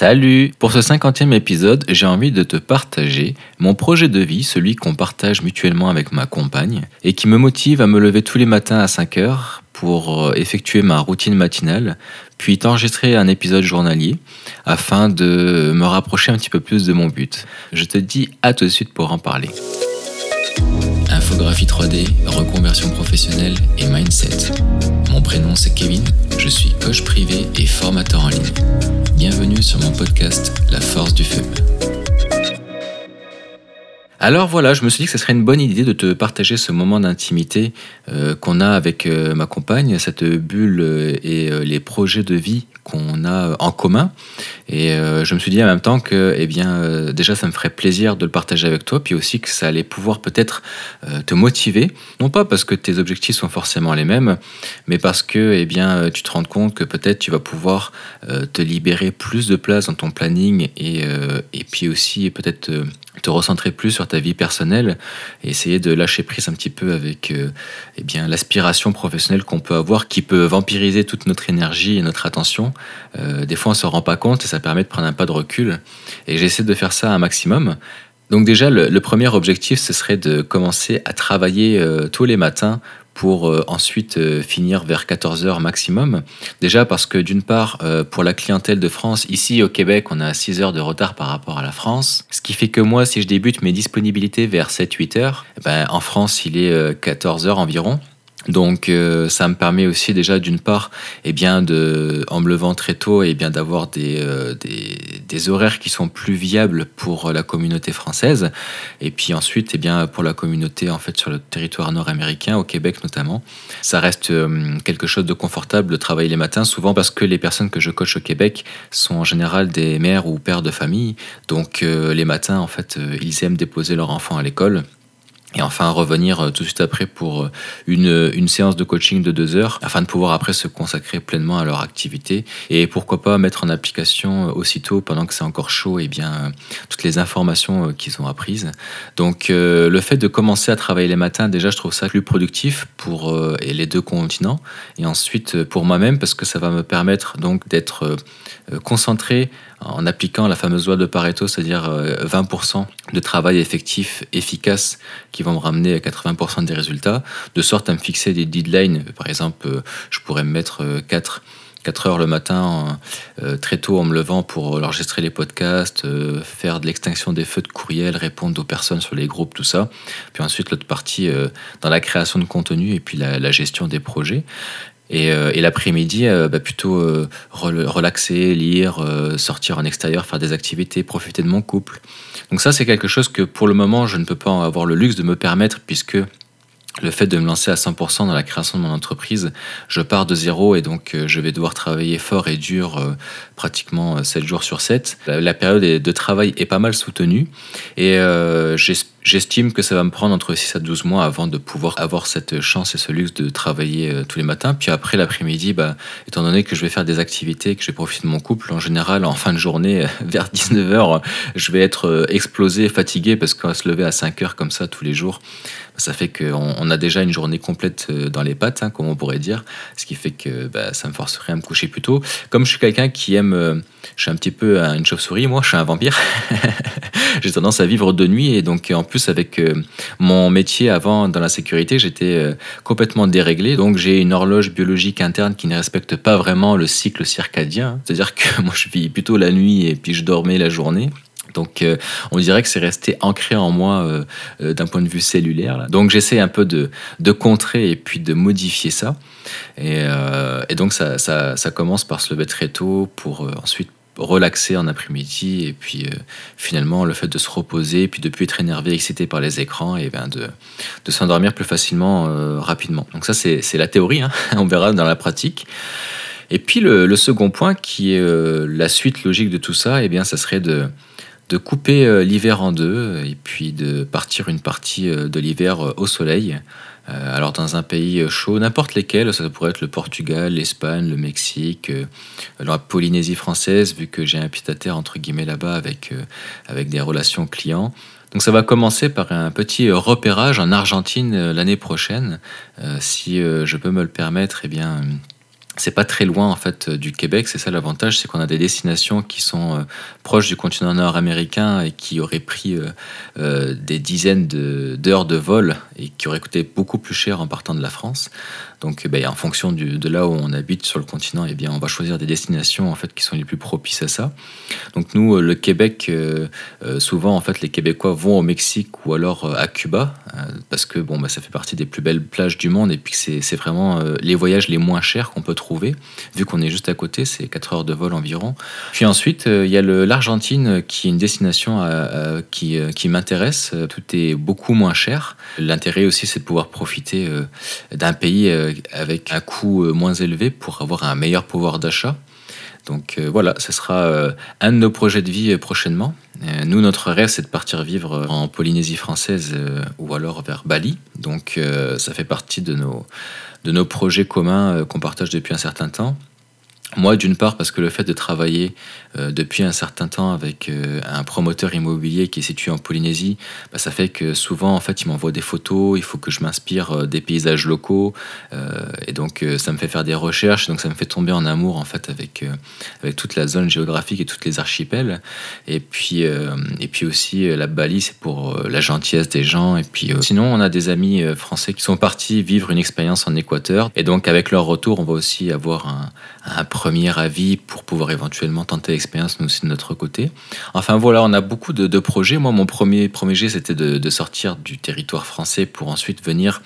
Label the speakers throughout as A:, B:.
A: Salut Pour ce cinquantième épisode, j'ai envie de te partager mon projet de vie, celui qu'on partage mutuellement avec ma compagne, et qui me motive à me lever tous les matins à 5 heures pour euh, effectuer ma routine matinale, puis t'enregistrer un épisode journalier afin de me rapprocher un petit peu plus de mon but. Je te dis à tout de suite pour en parler. Infographie 3D, reconversion professionnelle et mindset. Mon prénom c'est Kevin, je suis coach privé et formateur en ligne. Bienvenue sur mon podcast La force du feu. Alors voilà, je me suis dit que ce serait une bonne idée de te partager ce moment d'intimité euh, qu'on a avec euh, ma compagne, cette bulle euh, et les projets de vie qu'on a en commun. Et je me suis dit en même temps que, eh bien, déjà, ça me ferait plaisir de le partager avec toi, puis aussi que ça allait pouvoir peut-être te motiver, non pas parce que tes objectifs sont forcément les mêmes, mais parce que, eh bien, tu te rends compte que peut-être tu vas pouvoir te libérer plus de place dans ton planning et, et puis aussi peut-être te recentrer plus sur ta vie personnelle et essayer de lâcher prise un petit peu avec euh, eh bien l'aspiration professionnelle qu'on peut avoir qui peut vampiriser toute notre énergie et notre attention. Euh, des fois on se rend pas compte et ça permet de prendre un pas de recul et j'essaie de faire ça un maximum. Donc déjà le, premier objectif ce serait de commencer à travailler euh, tous les matins pour euh, ensuite euh, finir vers 14h maximum. Déjà parce que d'une part, pour la clientèle de France, ici au Québec, on a 6 heures de retard par rapport à la France. Ce qui fait que moi, si je débute mes disponibilités vers 7-8 heures, eh ben, en France, il est 14 heures environ. Donc euh, ça me permet aussi déjà d'une part, eh bien de, en me levant très tôt, eh bien d'avoir des, euh, des, des, horaires qui sont plus viables pour la communauté française, et puis ensuite, eh bien pour la communauté en fait sur le territoire nord-américain, au Québec notamment, ça reste euh, quelque chose de confortable de travailler les matins, souvent parce que les personnes que je coach au Québec sont en général des mères ou pères de famille, donc les matins en fait, ils aiment déposer leurs enfants à l'école. Et enfin revenir euh, tout de suite après pour euh, une, une, séance de coaching de deux heures afin de pouvoir après se consacrer pleinement à leur activité et pourquoi pas mettre en application euh, aussitôt pendant que c'est encore chaud et eh bien toutes les informations qu'ils ont apprises. Donc le fait de commencer à travailler les matins déjà je trouve ça plus productif pour les deux continents et ensuite pour moi-même parce que ça va me permettre donc d'être concentré en appliquant la fameuse loi de Pareto, c'est-à-dire 20% de travail effectif efficace qui vont me ramener à 80% des résultats, de sorte à me fixer des deadlines. Par exemple, euh, je pourrais me mettre 4, euh, 4 heures le matin, euh, très tôt en me levant pour enregistrer les podcasts, faire de l'extinction des feux de courriel, répondre aux personnes sur les groupes, tout ça. Puis ensuite, l'autre partie dans la création de contenu et puis la, gestion des projets. Et, l'après-midi, bah, plutôt relaxer, lire, sortir en extérieur, faire des activités, profiter de mon couple. Donc ça, c'est quelque chose que pour le moment, je ne peux pas avoir le luxe de me permettre puisque le fait de me lancer à 100% dans la création de mon entreprise, je pars de zéro et donc euh, je vais devoir travailler fort et dur euh, pratiquement 7 euh, jours sur 7. La, période de travail est pas mal soutenue et j'estime que ça va me prendre entre 6 à 12 mois avant de pouvoir avoir cette chance et ce luxe de travailler tous les matins. Puis après l'après-midi, bah, étant donné que je vais faire des activités, que je vais profiter de mon couple, en général, en fin de journée, vers 19h, je vais être explosé, fatigué parce qu'on va se lever à 5 heures comme ça tous les jours ça fait qu'on on a déjà une journée complète euh, dans les pattes, hein, comme on pourrait dire, ce qui fait que bah, ça me forcerait à me coucher plus tôt. Comme je suis quelqu'un qui aime, euh, je suis un petit peu une chauve-souris, moi, je suis un vampire. j'ai tendance à vivre de nuit et donc en plus avec euh, mon métier avant dans la sécurité, j'étais complètement déréglé. Donc j'ai une horloge biologique interne qui ne respecte pas vraiment le cycle circadien, c'est-à-dire que moi je vis plutôt la nuit et puis je dormais la journée. Donc euh, on dirait que c'est resté ancré en moi euh, euh, d'un point de vue cellulaire. Donc j'essaie un peu de, contrer et puis de modifier ça. Et, donc ça, commence par se lever très tôt pour ensuite relaxer en après-midi et puis finalement le fait de se reposer et puis de plus être énervé, excité par les écrans et bien de, s'endormir plus facilement rapidement. Donc ça c'est la théorie, hein. on verra dans la pratique. Et puis le, second point qui est la suite logique de tout ça, et eh bien ça serait de couper euh, l'hiver en deux et puis de partir une partie euh, de l'hiver euh, au soleil. Alors dans un pays chaud, n'importe lesquels, ça pourrait être le Portugal, l'Espagne, le Mexique, la Polynésie française, vu que j'ai un pied-à-terre entre guillemets là-bas avec, avec des relations clients. Donc ça va commencer par un petit repérage en Argentine l'année prochaine, si je peux me le permettre. Eh bien, c'est pas très loin en fait du Québec. C'est ça l'avantage, c'est qu'on a des destinations qui sont euh, proches du continent nord-américain et qui auraient pris euh, euh, des dizaines d'heures de, vol et qui auraient coûté beaucoup plus cher en partant de la France. Donc, ben, en fonction de là où on habite sur le continent, eh bien, on va choisir des destinations en fait qui sont les plus propices à ça. Donc, nous, le Québec, souvent en fait, les Québécois vont au Mexique ou alors à Cuba parce que bon, ben, ça fait partie des plus belles plages du monde et puis c'est vraiment les voyages les moins chers qu'on peut vu qu'on est juste à côté, c'est 4 heures de vol environ. Puis ensuite, euh, il y a l'Argentine qui est une destination euh, euh, qui, qui m'intéresse. Tout est beaucoup moins cher. L'intérêt aussi, c'est de pouvoir profiter d'un pays avec un coût moins élevé pour avoir un meilleur pouvoir d'achat. Donc voilà, ce sera un de nos projets de vie prochainement. nous, notre rêve, c'est de partir vivre en Polynésie française ou alors vers Bali. Donc ça fait partie de nos, de nos projets communs euh, qu'on partage depuis un certain temps. Moi, d'une part, parce que le fait de travailler euh, depuis un certain temps avec euh, un promoteur immobilier qui est situé en Polynésie, bah, ça fait que souvent, en fait, il m'envoie des photos, il faut que je m'inspire euh, des paysages locaux, et donc ça me fait faire des recherches, donc ça me fait tomber en amour, en fait, avec, avec toute la zone géographique et toutes les archipels. Et puis, et puis aussi, la Bali, c'est pour la gentillesse des gens. Et puis, sinon, on a des amis français qui sont partis vivre une expérience en Équateur, et donc avec leur retour, on va aussi avoir un, un premier avis pour pouvoir éventuellement tenter l'expérience nous aussi de notre côté. Enfin voilà, on a beaucoup de, projets. Moi, mon premier, premier jet, c'était de, sortir du territoire français pour ensuite venir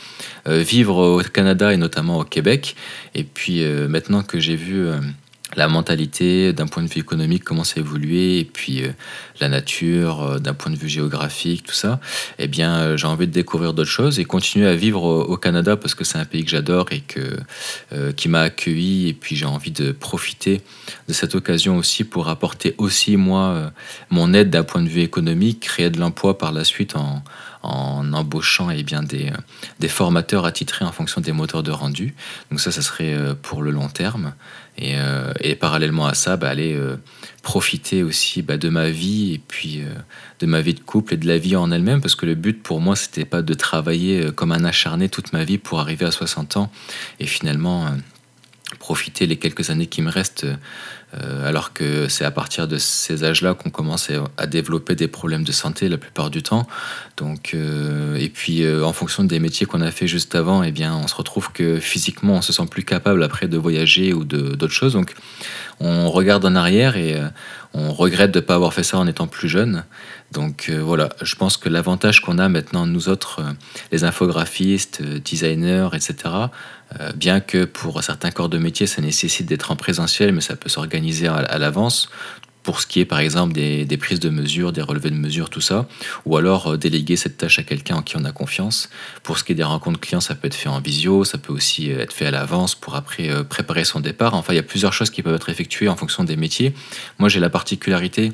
A: euh, vivre au Canada et notamment au Québec. Et puis euh, maintenant que j'ai vu... La mentalité d'un point de vue économique commence à évoluer et puis euh, la nature euh, d'un point de vue géographique tout ça eh bien euh, j'ai envie de découvrir d'autres choses et continuer à vivre au, Canada parce que c'est un pays que j'adore et que qui m'a accueilli et puis j'ai envie de profiter de cette occasion aussi pour apporter aussi moi mon aide d'un point de vue économique créer de l'emploi par la suite en, en embauchant eh bien, des, des formateurs attitrés en fonction des moteurs de rendu. Donc ça, ça serait pour le long terme. Euh, et, parallèlement à ça, bah, aller euh, profiter aussi bah, de ma vie et puis euh, de ma vie de couple et de la vie en elle-même, parce que le but pour moi, c'était pas de travailler comme un acharné toute ma vie pour arriver à 60 ans et finalement profiter les quelques années qui me restent, alors que c'est à partir de ces âges-là qu'on commence à, développer des problèmes de santé la plupart du temps. Donc, euh, et puis euh, en fonction des métiers qu'on a fait juste avant, eh bien, on se retrouve que physiquement, on se sent plus capable après de voyager ou d'autres choses. Donc, on regarde en arrière et on regrette de ne pas avoir fait ça en étant plus jeune. Donc voilà, je pense que l'avantage qu'on a maintenant, nous autres, les infographistes, designers, etc., euh, bien que pour certains corps de métier, ça nécessite d'être en présentiel, mais ça peut s'organiser à, l'avance pour ce qui est par exemple des, prises de mesures, des relevés de mesures, tout ça, ou alors euh, déléguer cette tâche à quelqu'un en qui on a confiance. Pour ce qui est des rencontres clients, ça peut être fait en visio, ça peut aussi euh, être fait à l'avance pour après préparer son départ. Enfin, il y a plusieurs choses qui peuvent être effectuées en fonction des métiers. Moi, j'ai la particularité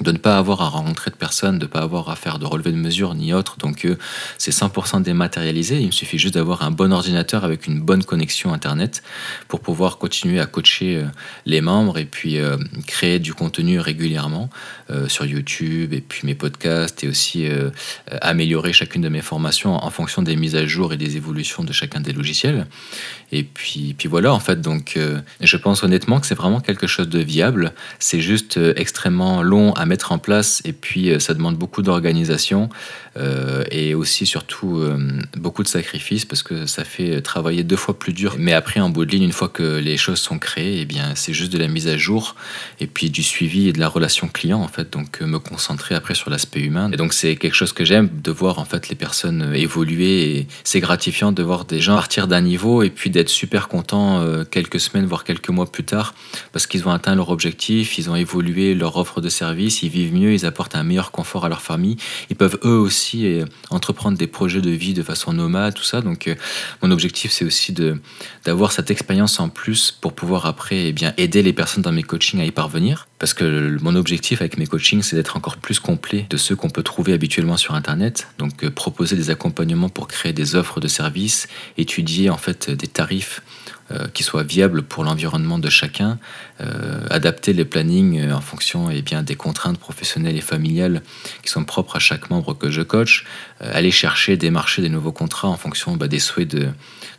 A: de ne pas avoir à rencontrer de personnes, de ne pas avoir à faire de relevé de mesures ni autre. Donc euh, c'est 100% dématérialisé. Il me suffit juste d'avoir un bon ordinateur avec une bonne connexion Internet pour pouvoir continuer à coacher euh, les membres et puis euh, créer du contenu régulièrement sur YouTube et puis mes podcasts et aussi améliorer chacune de mes formations en fonction des mises à jour et des évolutions de chacun des logiciels. Et puis, puis voilà, en fait, donc je pense honnêtement que c'est vraiment quelque chose de viable. C'est juste extrêmement long à mettre en place et puis euh, ça demande beaucoup d'organisation euh, et aussi surtout euh, beaucoup de sacrifices parce que ça fait travailler deux fois plus dur. Mais après en bout de ligne, une fois que les choses sont créées, eh bien c'est juste de la mise à jour et puis du suivi et de la relation client en fait. Donc me concentrer après sur l'aspect humain. Et donc c'est quelque chose que j'aime de voir en fait les personnes évoluer et c'est gratifiant de voir des gens partir d'un niveau et puis d'être super contents quelques semaines voire quelques mois plus tard parce qu'ils ont atteint leur objectif, ils ont évolué leur offre de service ils vivent mieux, ils apportent un meilleur confort à leur famille. Ils peuvent eux aussi euh, entreprendre des projets de vie de façon nomade, tout ça. Donc, euh, mon objectif, c'est aussi d'avoir cette expérience en plus pour pouvoir après eh bien, aider les personnes dans mes coachings à y parvenir. Parce que mon objectif avec mes coachings, c'est d'être encore plus complet de ceux qu'on peut trouver habituellement sur Internet. Donc, euh, proposer des accompagnements pour créer des offres de services, étudier en fait des tarifs qui soient viables pour l'environnement de chacun, adapter les plannings en fonction eh bien, des contraintes professionnelles et familiales qui sont propres à chaque membre que je coach, aller chercher, démarcher des nouveaux contrats en fonction bah, des souhaits de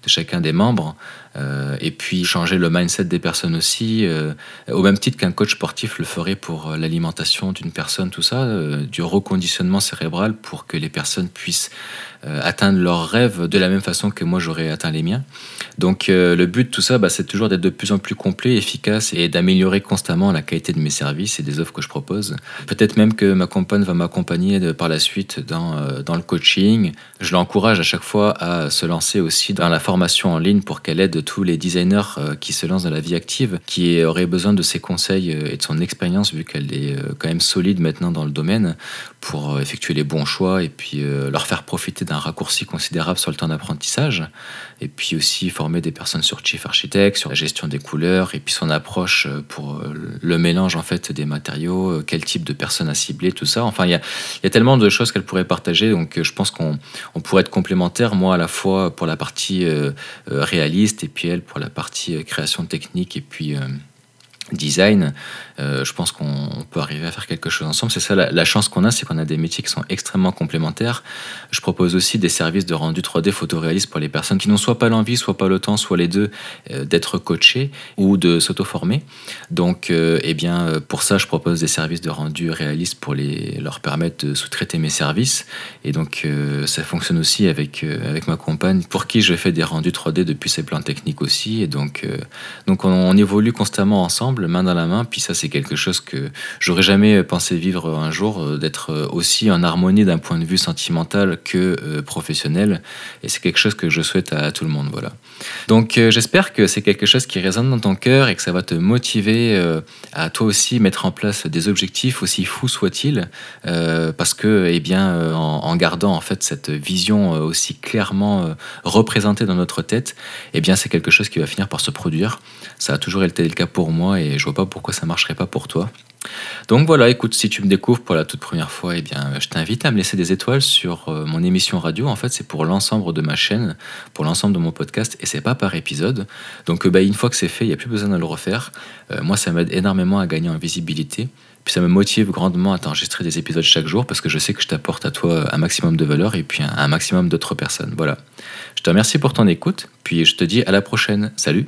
A: chacun des membres. Euh, et puis changer le mindset des personnes aussi, euh, au même titre qu'un coach sportif le ferait pour euh, l'alimentation d'une personne, tout ça, du reconditionnement cérébral pour que les personnes puissent atteindre leurs rêves de la même façon que moi j'aurais atteint les miens. Donc le but de tout ça, bah, c'est toujours d'être de plus en plus complet, efficace et d'améliorer constamment la qualité de mes services et des offres que je propose. Peut-être même que ma compagne va m'accompagner par la suite dans, dans le coaching. Je l'encourage à chaque fois à se lancer aussi dans la formation en ligne pour qu'elle aide tous les designers euh, qui se lancent dans la vie active, qui auraient besoin de ses conseils euh, et de son expérience, vu qu'elle est euh, quand même solide maintenant dans le domaine, pour effectuer les bons choix et puis leur faire profiter d'un raccourci considérable sur le temps d'apprentissage. Et puis aussi former des personnes sur Chief Architect, sur la gestion des couleurs, et puis son approche pour le mélange en fait des matériaux, quel type de personnes à cibler, tout ça. Enfin, il y a, tellement de choses qu'elle pourrait partager, donc je pense qu'on on pourrait être complémentaires, moi à la fois pour la partie réaliste pour la partie euh, création technique et puis euh, design, euh, je pense qu'on peut arriver à faire quelque chose ensemble. C'est ça la, chance qu'on a, c'est qu'on a des métiers qui sont extrêmement complémentaires. Je propose aussi des services de rendu 3D photoréaliste pour les personnes qui n'ont soit pas l'envie, soit pas le temps, soit les deux, euh, d'être coachées ou de s'auto-former. Donc, euh, eh bien, pour ça, je propose des services de rendu réaliste pour les, leur permettre de sous-traiter mes services. Et donc, ça fonctionne aussi avec, avec ma compagne, pour qui je fais des rendus 3D depuis ses plans techniques aussi. Et donc, donc on, on évolue constamment ensemble main dans la main. Puis ça, c'est quelque chose que j'aurais jamais pensé vivre un jour, euh, d'être euh, aussi en harmonie d'un point de vue sentimental que euh, professionnel. Et c'est quelque chose que je souhaite à tout le monde. Voilà. Donc j'espère que c'est quelque chose qui résonne dans ton cœur et que ça va te motiver à toi aussi mettre en place des objectifs aussi fous soient-ils, parce que eh bien en, gardant en fait cette vision aussi clairement représentée dans notre tête, eh bien c'est quelque chose qui va finir par se produire. Ça a toujours été le cas pour moi et je vois pas pourquoi ça marcherait pas pour toi. Donc voilà, écoute, si tu me découvres pour la toute première fois, eh bien, je t'invite à me laisser des étoiles sur euh, mon émission radio. En fait, c'est pour l'ensemble de ma chaîne, pour l'ensemble de mon podcast, et c'est pas par épisode. Donc, euh, bah, une fois que c'est fait, il n'y a plus besoin de le refaire. Euh, moi, ça m'aide énormément à gagner en visibilité. Puis ça me motive grandement à t'enregistrer des épisodes chaque jour parce que je sais que je t'apporte à toi un maximum de valeur et puis un maximum d'autres personnes. Voilà. Je te remercie pour ton écoute, puis je te dis à la prochaine. Salut